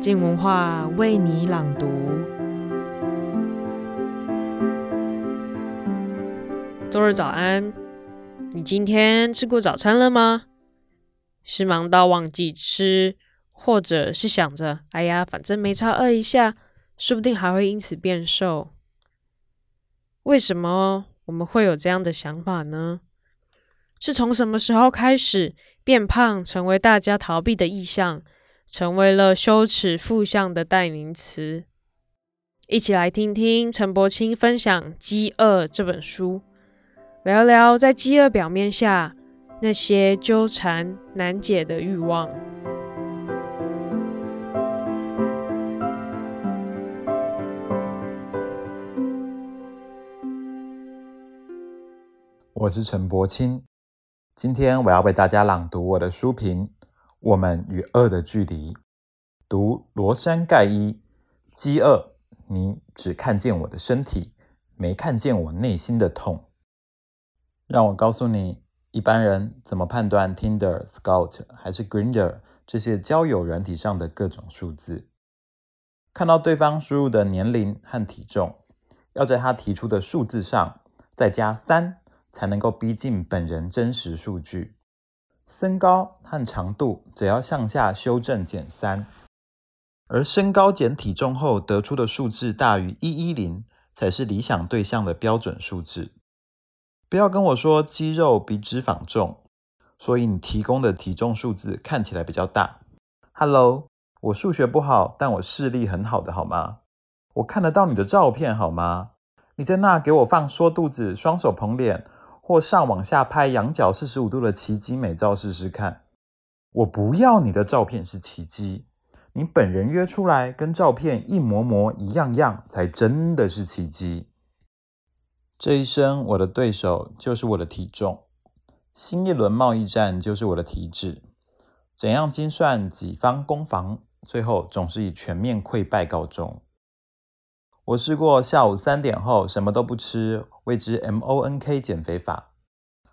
静文化为你朗读。周日早安，你今天吃过早餐了吗？是忙到忘记吃，或者是想着“哎呀，反正没差，饿一下，说不定还会因此变瘦”。为什么我们会有这样的想法呢？是从什么时候开始，变胖成为大家逃避的意向，成为了羞耻负向的代名词？一起来听听陈柏青分享《饥饿》这本书，聊聊在饥饿表面下那些纠缠难解的欲望。我是陈柏青。今天我要为大家朗读我的书评《我们与恶的距离》，读罗山盖伊。饥饿，你只看见我的身体，没看见我内心的痛。让我告诉你，一般人怎么判断 Tinder、Scout 还是 Grindr 这些交友软体上的各种数字？看到对方输入的年龄和体重，要在他提出的数字上再加三。才能够逼近本人真实数据，身高和长度则要向下修正减三，而身高减体重后得出的数字大于一一零才是理想对象的标准数字。不要跟我说肌肉比脂肪重，所以你提供的体重数字看起来比较大。Hello，我数学不好，但我视力很好的好吗？我看得到你的照片好吗？你在那给我放缩肚子，双手捧脸。或上往下拍仰角四十五度的奇迹美照试试看。我不要你的照片是奇迹，你本人约出来跟照片一模模一样样才真的是奇迹。这一生我的对手就是我的体重，新一轮贸易战就是我的体脂。怎样精算几方攻防，最后总是以全面溃败告终。我试过下午三点后什么都不吃，谓之 MONK 减肥法。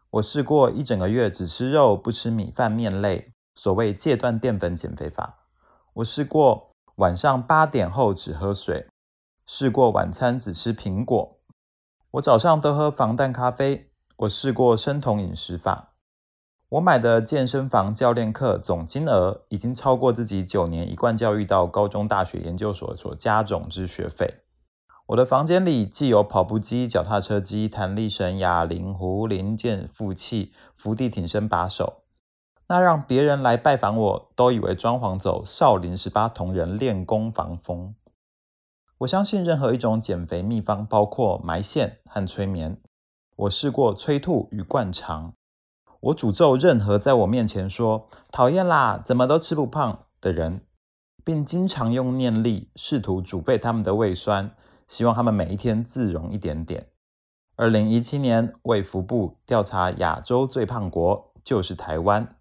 我试过一整个月只吃肉不吃米饭面类，所谓戒断淀粉减肥法。我试过晚上八点后只喝水，试过晚餐只吃苹果。我早上都喝防弹咖啡。我试过生酮饮食法。我买的健身房教练课总金额已经超过自己九年一贯教育到高中、大学、研究所所加总之学费。我的房间里既有跑步机、脚踏车机、弹力绳、哑铃、壶、零件、负器、伏地挺身把手，那让别人来拜访我都以为装潢走少林十八铜人练功房风。我相信任何一种减肥秘方，包括埋线和催眠。我试过催吐与灌肠。我诅咒任何在我面前说“讨厌啦，怎么都吃不胖”的人，并经常用念力试图煮沸他们的胃酸。希望他们每一天自容一点点。二零一七年，卫福部调查亚洲最胖国就是台湾。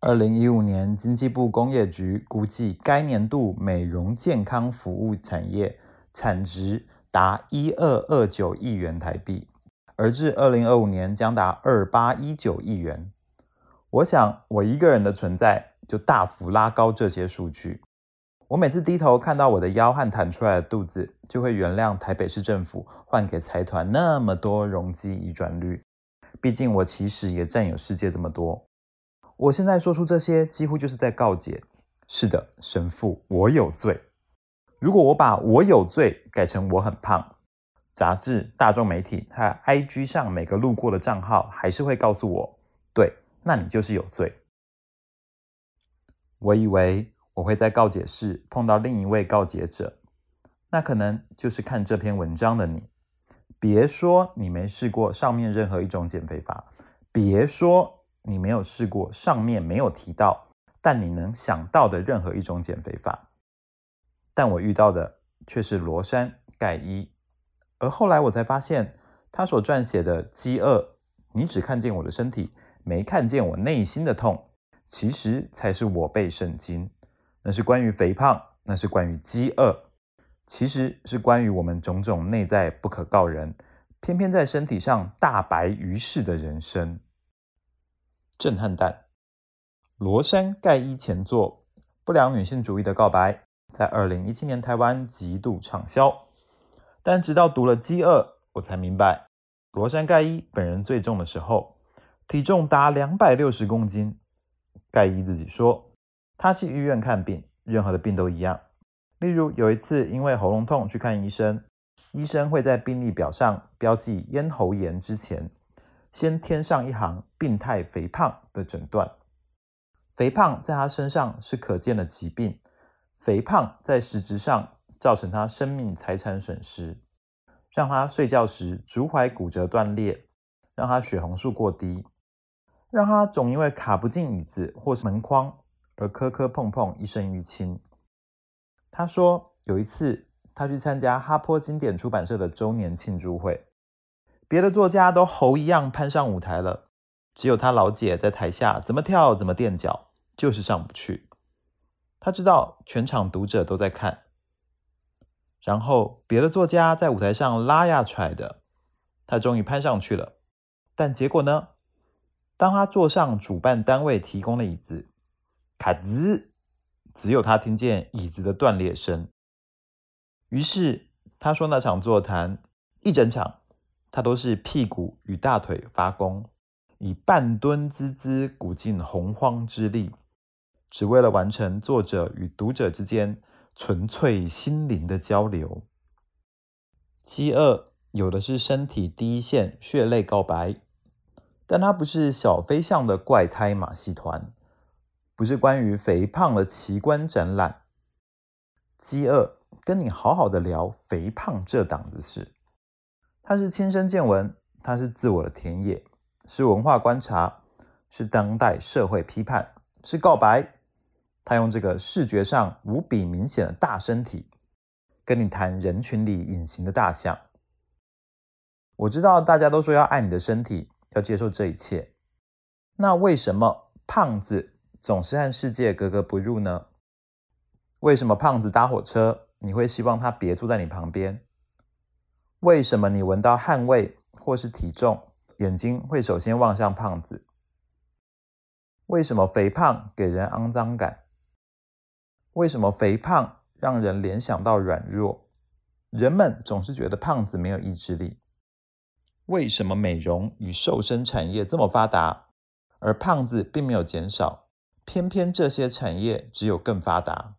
二零一五年，经济部工业局估计该年度美容健康服务产业产值达一二二九亿元台币，而至二零二五年将达二八一九亿元。我想，我一个人的存在就大幅拉高这些数据。我每次低头看到我的腰和弹出来的肚子，就会原谅台北市政府换给财团那么多容积移转率。毕竟我其实也占有世界这么多。我现在说出这些，几乎就是在告解：是的，神父，我有罪。如果我把我有罪改成我很胖，杂志、大众媒体和 IG 上每个路过的账号还是会告诉我：对，那你就是有罪。我以为。我会在告解室碰到另一位告解者，那可能就是看这篇文章的你。别说你没试过上面任何一种减肥法，别说你没有试过上面没有提到，但你能想到的任何一种减肥法。但我遇到的却是罗山盖伊，而后来我才发现，他所撰写的《饥饿》，你只看见我的身体，没看见我内心的痛，其实才是我背圣经。那是关于肥胖，那是关于饥饿，其实是关于我们种种内在不可告人，偏偏在身体上大白于世的人生。震撼弹，罗山盖伊前作，不良女性主义的告白，在二零一七年台湾极度畅销。但直到读了《饥饿》，我才明白，罗山盖伊本人最重的时候，体重达两百六十公斤。盖伊自己说，他去医院看病，任何的病都一样。例如有一次因为喉咙痛去看医生，医生会在病历表上标记咽喉炎之前，先添上一行“病态肥胖”的诊断。肥胖在他身上是可见的疾病，肥胖在实质上。造成他生命财产损失，让他睡觉时足踝骨折断裂，让他血红素过低，让他总因为卡不进椅子或是门框而磕磕碰碰，一身淤青。他说有一次他去参加哈坡经典出版社的周年庆祝会，别的作家都猴一样攀上舞台了，只有他老姐在台下怎么跳怎么垫脚，就是上不去。他知道全场读者都在看。然后，别的作家在舞台上拉呀踹的，他终于攀上去了。但结果呢？当他坐上主办单位提供的椅子，卡兹，只有他听见椅子的断裂声。于是他说，那场座谈一整场，他都是屁股与大腿发功，以半蹲姿姿鼓尽洪荒之力，只为了完成作者与读者之间。纯粹心灵的交流。饥饿有的是身体第一线血泪告白，但他不是小飞象的怪胎马戏团，不是关于肥胖的奇观展览。饥饿跟你好好的聊肥胖这档子事，它是亲身见闻，它是自我的田野，是文化观察，是当代社会批判，是告白。他用这个视觉上无比明显的大身体，跟你谈人群里隐形的大象。我知道大家都说要爱你的身体，要接受这一切。那为什么胖子总是和世界格格不入呢？为什么胖子搭火车，你会希望他别坐在你旁边？为什么你闻到汗味或是体重，眼睛会首先望向胖子？为什么肥胖给人肮脏感？为什么肥胖让人联想到软弱？人们总是觉得胖子没有意志力。为什么美容与瘦身产业这么发达，而胖子并没有减少？偏偏这些产业只有更发达。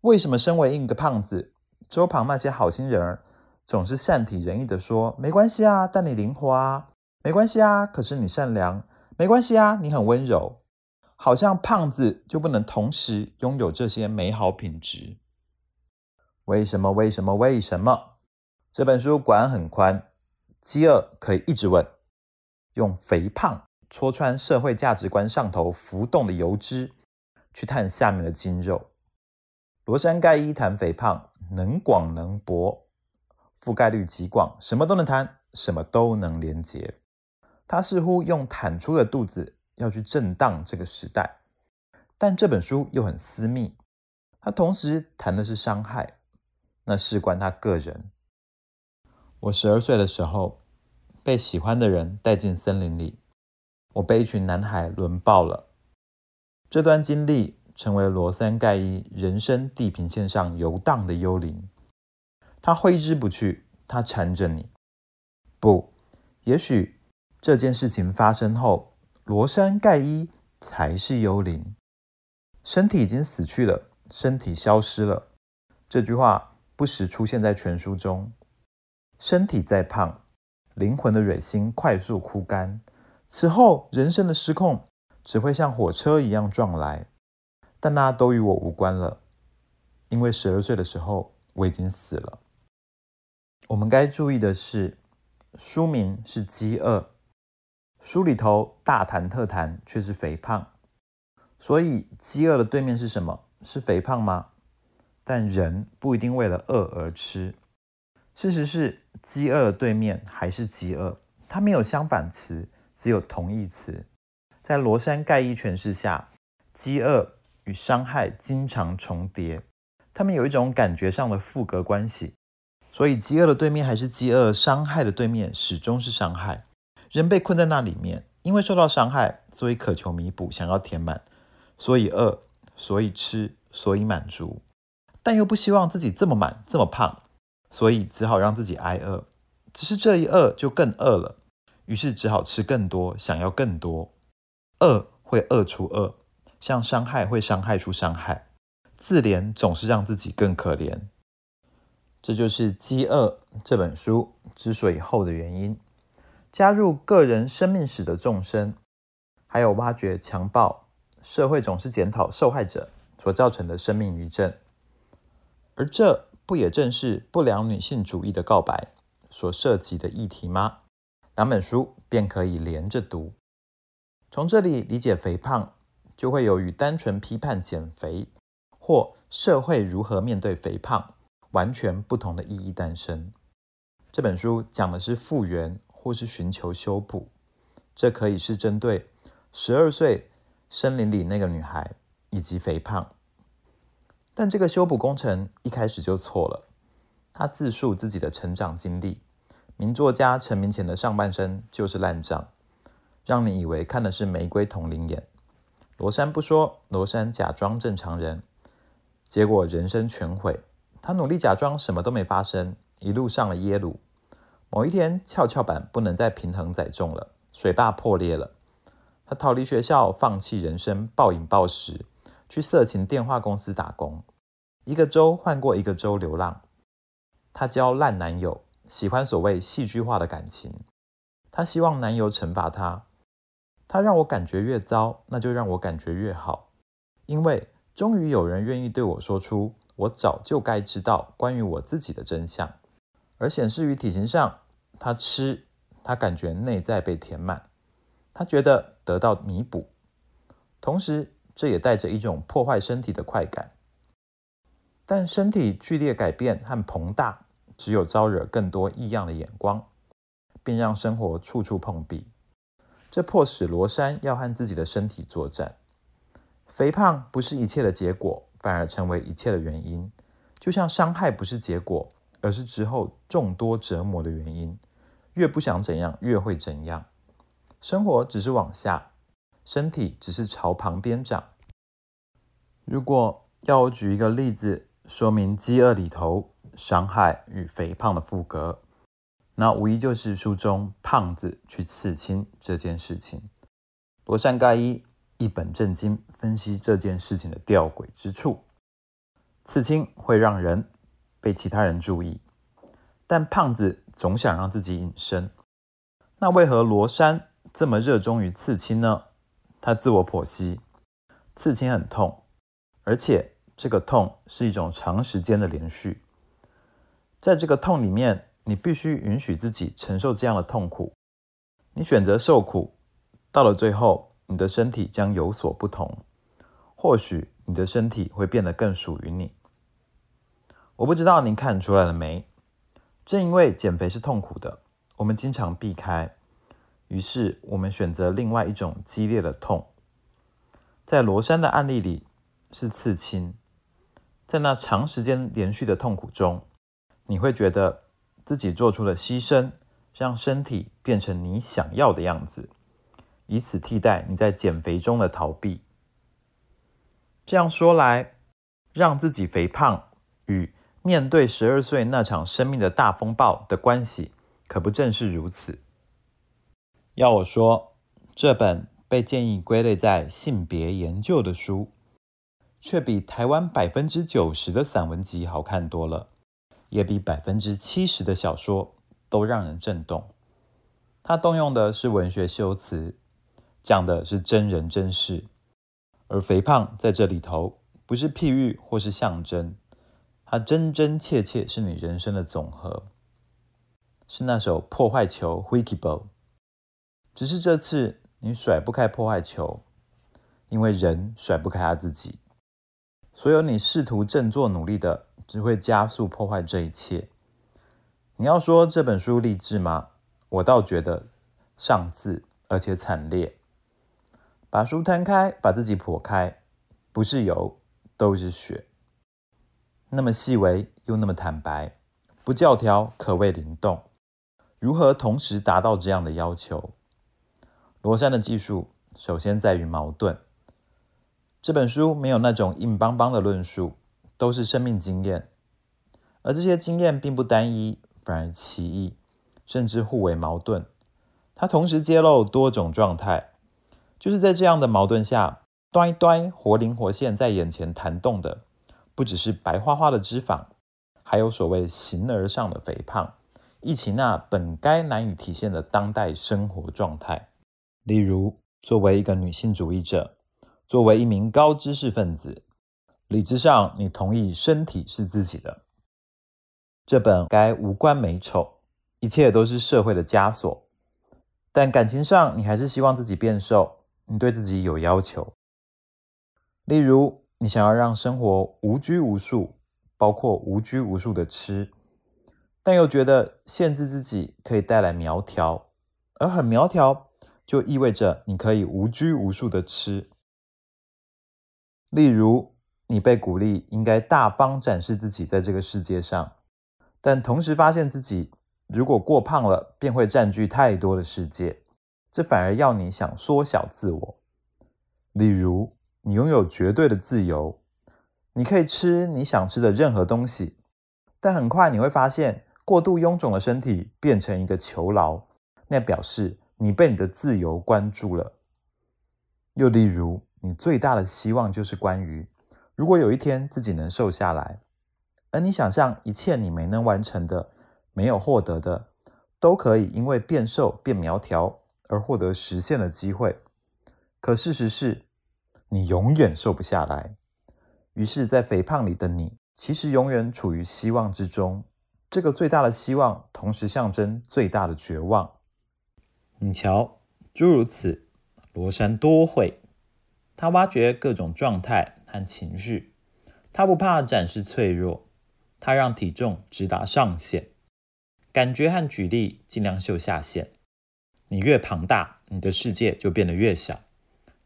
为什么身为一个胖子，周旁那些好心人儿总是善体人意地说：“没关系啊，但你灵活啊，没关系啊，可是你善良，没关系啊，你很温柔。”好像胖子就不能同时拥有这些美好品质？为什么？为什么？为什么？这本书管很宽，饥饿可以一直问，用肥胖戳穿社会价值观上头浮动的油脂，去探下面的筋肉。罗山盖伊谈肥胖，能广能博，覆盖率极广，什么都能谈，什么都能连接。他似乎用坦出的肚子。要去震荡这个时代，但这本书又很私密，他同时谈的是伤害，那事关他个人。我十二岁的时候，被喜欢的人带进森林里，我被一群男孩轮爆了。这段经历成为罗山盖伊人生地平线上游荡的幽灵，他挥之不去，他缠着你。不，也许这件事情发生后。罗山盖伊才是幽灵，身体已经死去了，身体消失了。这句话不时出现在全书中。身体再胖，灵魂的蕊心快速枯干。此后，人生的失控只会像火车一样撞来，但那都与我无关了，因为十二岁的时候我已经死了。我们该注意的是，书名是《饥饿》。书里头大谈特谈，却是肥胖。所以，饥饿的对面是什么？是肥胖吗？但人不一定为了饿而吃。事实是，饥饿的对面还是饥饿，它没有相反词，只有同义词。在罗山盖伊诠释下，饥饿与伤害经常重叠，它们有一种感觉上的复格关系。所以，饥饿的对面还是饥饿，伤害的对面始终是伤害。人被困在那里面，因为受到伤害，所以渴求弥补，想要填满，所以饿，所以吃，所以满足，但又不希望自己这么满这么胖，所以只好让自己挨饿。只是这一饿就更饿了，于是只好吃更多，想要更多。饿会饿出饿，像伤害会伤害出伤害。自怜总是让自己更可怜。这就是《饥饿》这本书之所以厚的原因。加入个人生命史的纵深，还有挖掘强暴，社会总是检讨受害者所造成的生命余震，而这不也正是不良女性主义的告白所涉及的议题吗？两本书便可以连着读，从这里理解肥胖，就会有与单纯批判减肥或社会如何面对肥胖完全不同的意义诞生。这本书讲的是复原。或是寻求修补，这可以是针对十二岁森林里那个女孩以及肥胖，但这个修补工程一开始就错了。他自述自己的成长经历，名作家成名前的上半生就是烂账，让你以为看的是玫瑰瞳铃眼。罗珊不说，罗珊假装正常人，结果人生全毁。他努力假装什么都没发生，一路上了耶鲁。某一天，跷跷板不能再平衡载重了，水坝破裂了。他逃离学校，放弃人生，暴饮暴食，去色情电话公司打工，一个州换过一个州流浪。他交烂男友，喜欢所谓戏剧化的感情。他希望男友惩罚他。他让我感觉越糟，那就让我感觉越好，因为终于有人愿意对我说出我早就该知道关于我自己的真相。而显示于体型上，他吃，他感觉内在被填满，他觉得得到弥补，同时这也带着一种破坏身体的快感。但身体剧烈改变和膨大，只有招惹更多异样的眼光，并让生活处处碰壁。这迫使罗珊要和自己的身体作战。肥胖不是一切的结果，反而成为一切的原因。就像伤害不是结果。而是之后众多折磨的原因，越不想怎样，越会怎样。生活只是往下，身体只是朝旁边长。如果要我举一个例子说明《饥饿》里头伤害与肥胖的副格，那无疑就是书中胖子去刺青这件事情。罗珊盖伊一本正经分析这件事情的吊诡之处：刺青会让人。被其他人注意，但胖子总想让自己隐身。那为何罗珊这么热衷于刺青呢？他自我剖析，刺青很痛，而且这个痛是一种长时间的连续。在这个痛里面，你必须允许自己承受这样的痛苦。你选择受苦，到了最后，你的身体将有所不同。或许你的身体会变得更属于你。我不知道您看出来了没？正因为减肥是痛苦的，我们经常避开，于是我们选择另外一种激烈的痛。在罗珊的案例里是刺青，在那长时间连续的痛苦中，你会觉得自己做出了牺牲，让身体变成你想要的样子，以此替代你在减肥中的逃避。这样说来，让自己肥胖与面对十二岁那场生命的大风暴的关系，可不正是如此？要我说，这本被建议归类在性别研究的书，却比台湾百分之九十的散文集好看多了，也比百分之七十的小说都让人震动。它动用的是文学修辞，讲的是真人真事，而肥胖在这里头不是譬喻或是象征。它真真切切是你人生的总和，是那首破坏球 Wikiball，只是这次你甩不开破坏球，因为人甩不开他自己。所有你试图振作努力的，只会加速破坏这一切。你要说这本书励志吗？我倒觉得上字，而且惨烈。把书摊开，把自己剖开，不是油，都是血。那么细微又那么坦白，不教条可谓灵动。如何同时达到这样的要求？罗珊的技术首先在于矛盾，这本书没有那种硬邦邦的论述，都是生命经验，而这些经验并不单一，反而奇异，甚至互为矛盾。它同时揭露多种状态，就是在这样的矛盾下，端端活灵活现在眼前弹动的，不只是白花花的脂肪，还有所谓形而上的肥胖，以及那本该难以体现的当代生活状态。例如，作为一个女性主义者，作为一名高知识分子，理智上你同意身体是自己的，这本该无关美丑，一切都是社会的枷锁。但感情上，你还是希望自己变瘦，你对自己有要求。例如，你想要让生活无拘无束，包括无拘无束的吃，但又觉得限制自己可以带来苗条，而很苗条就意味着你可以无拘无束的吃。例如，你被鼓励应该大方展示自己在这个世界上，但同时发现自己如果过胖了，便会占据太多的世界，这反而要你想缩小自我。例如，你拥有绝对的自由，你可以吃你想吃的任何东西，但很快你会发现，过度臃肿的身体变成一个囚牢，那表示你被你的自由关住了。又例如，你最大的希望就是关于，如果有一天自己能瘦下来，而你想象一切你没能完成的、没有获得的，都可以因为变瘦变苗条而获得实现的机会。可事实是，你永远瘦不下来。于是，在肥胖里的你，其实永远处于希望之中。这个最大的希望，同时象征最大的绝望。你瞧，诸如此，罗山多会。他挖掘各种状态和情绪，他不怕展示脆弱，他让体重直达上限，感觉和举例尽量秀下限。你越庞大，你的世界就变得越小。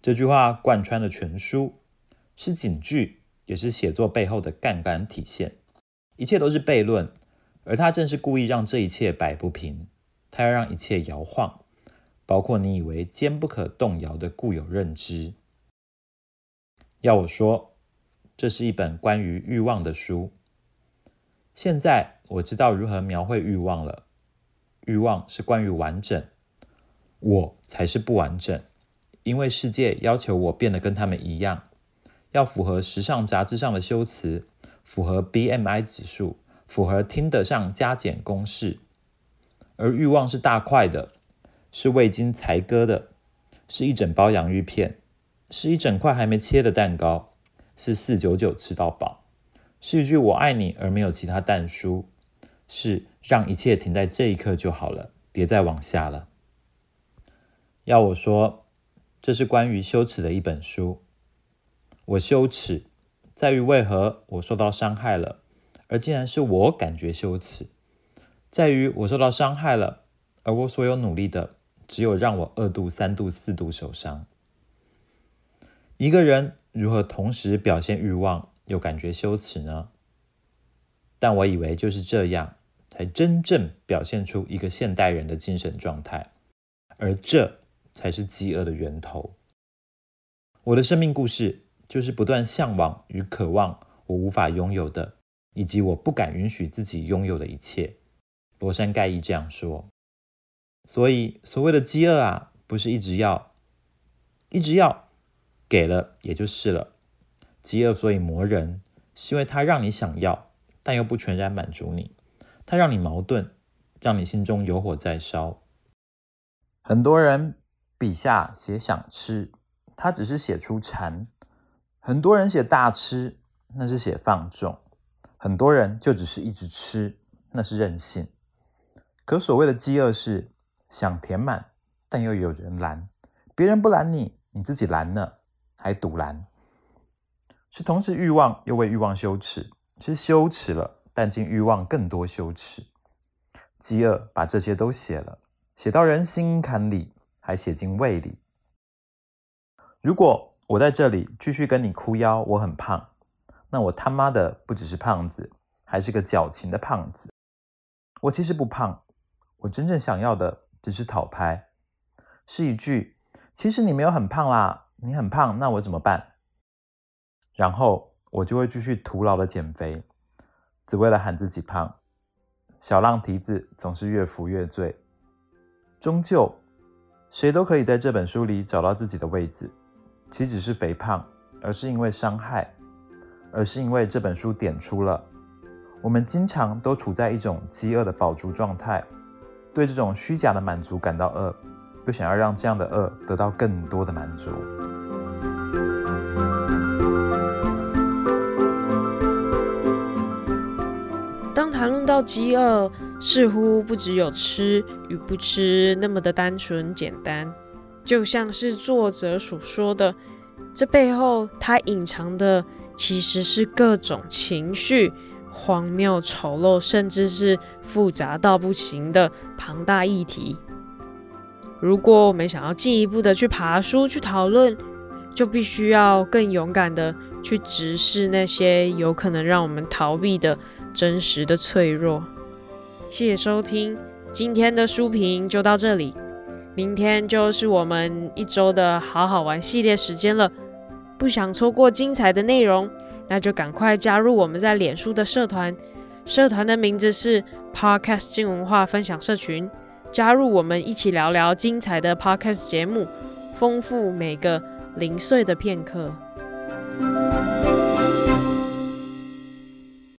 这句话贯穿了全书，是警句，也是写作背后的杠杆体现。一切都是悖论，而他正是故意让这一切摆不平。他要让一切摇晃，包括你以为坚不可动摇的固有认知。要我说，这是一本关于欲望的书。现在我知道如何描绘欲望了。欲望是关于完整，我才是不完整，因为世界要求我变得跟他们一样，要符合时尚杂志上的修辞，符合 BMI 指数，符合听得上加减公式。而欲望是大块的，是未经裁割的，是一整包洋芋片。是一整块还没切的蛋糕，是四九九吃到饱，是一句“我爱你”而没有其他但书，是让一切停在这一刻就好了，别再往下了。要我说，这是关于羞耻的一本书。我羞耻，在于为何我受到伤害了，而竟然是我感觉羞耻；在于我受到伤害了，而我所有努力的，只有让我二度、三度、四度受伤。一个人如何同时表现欲望又感觉羞耻呢？但我以为就是这样，才真正表现出一个现代人的精神状态，而这才是饥饿的源头。我的生命故事就是不断向往与渴望我无法拥有的，以及我不敢允许自己拥有的一切。罗山盖伊这样说。所以，所谓的饥饿啊，不是一直要，一直要。给了也就是了，饥饿所以磨人，是因为它让你想要，但又不全然满足你，它让你矛盾，让你心中有火在烧。很多人笔下写想吃，他只是写出馋；很多人写大吃，那是写放纵；很多人就只是一直吃，那是任性。可所谓的饥饿是想填满，但又有人拦，别人不拦你，你自己拦呢？还堵拦，是同时欲望又为欲望羞耻，是羞耻了，但经欲望更多羞耻。饥饿把这些都写了，写到人心坎里，还写进胃里。如果我在这里继续跟你哭腰，我很胖，那我他妈的不只是胖子，还是个矫情的胖子。我其实不胖，我真正想要的只是讨拍，是一句，其实你没有很胖啦。你很胖，那我怎么办？然后我就会继续徒劳的减肥，只为了喊自己胖。小浪蹄子总是越扶越醉，终究谁都可以在这本书里找到自己的位置，岂止是肥胖，而是因为伤害，而是因为这本书点出了我们经常都处在一种饥饿的饱足状态，对这种虚假的满足感到饿。又想要让这样的饿得到更多的满足。当谈论到饥饿，似乎不只有吃与不吃那么的单纯简单，就像是作者所说的，这背后它隐藏的其实是各种情绪、荒谬、丑陋，甚至是复杂到不行的庞大议题。如果我们想要进一步的去爬书、去讨论，就必须要更勇敢的去直视那些有可能让我们逃避的真实的脆弱。谢谢收听，今天的书评就到这里，明天就是我们一周的好好玩系列时间了。不想错过精彩的内容，那就赶快加入我们在脸书的社团，社团的名字是 Podcast 镜文化分享社群。加入我们一起聊聊精彩的 Podcast 节目，丰富每个零碎的片刻。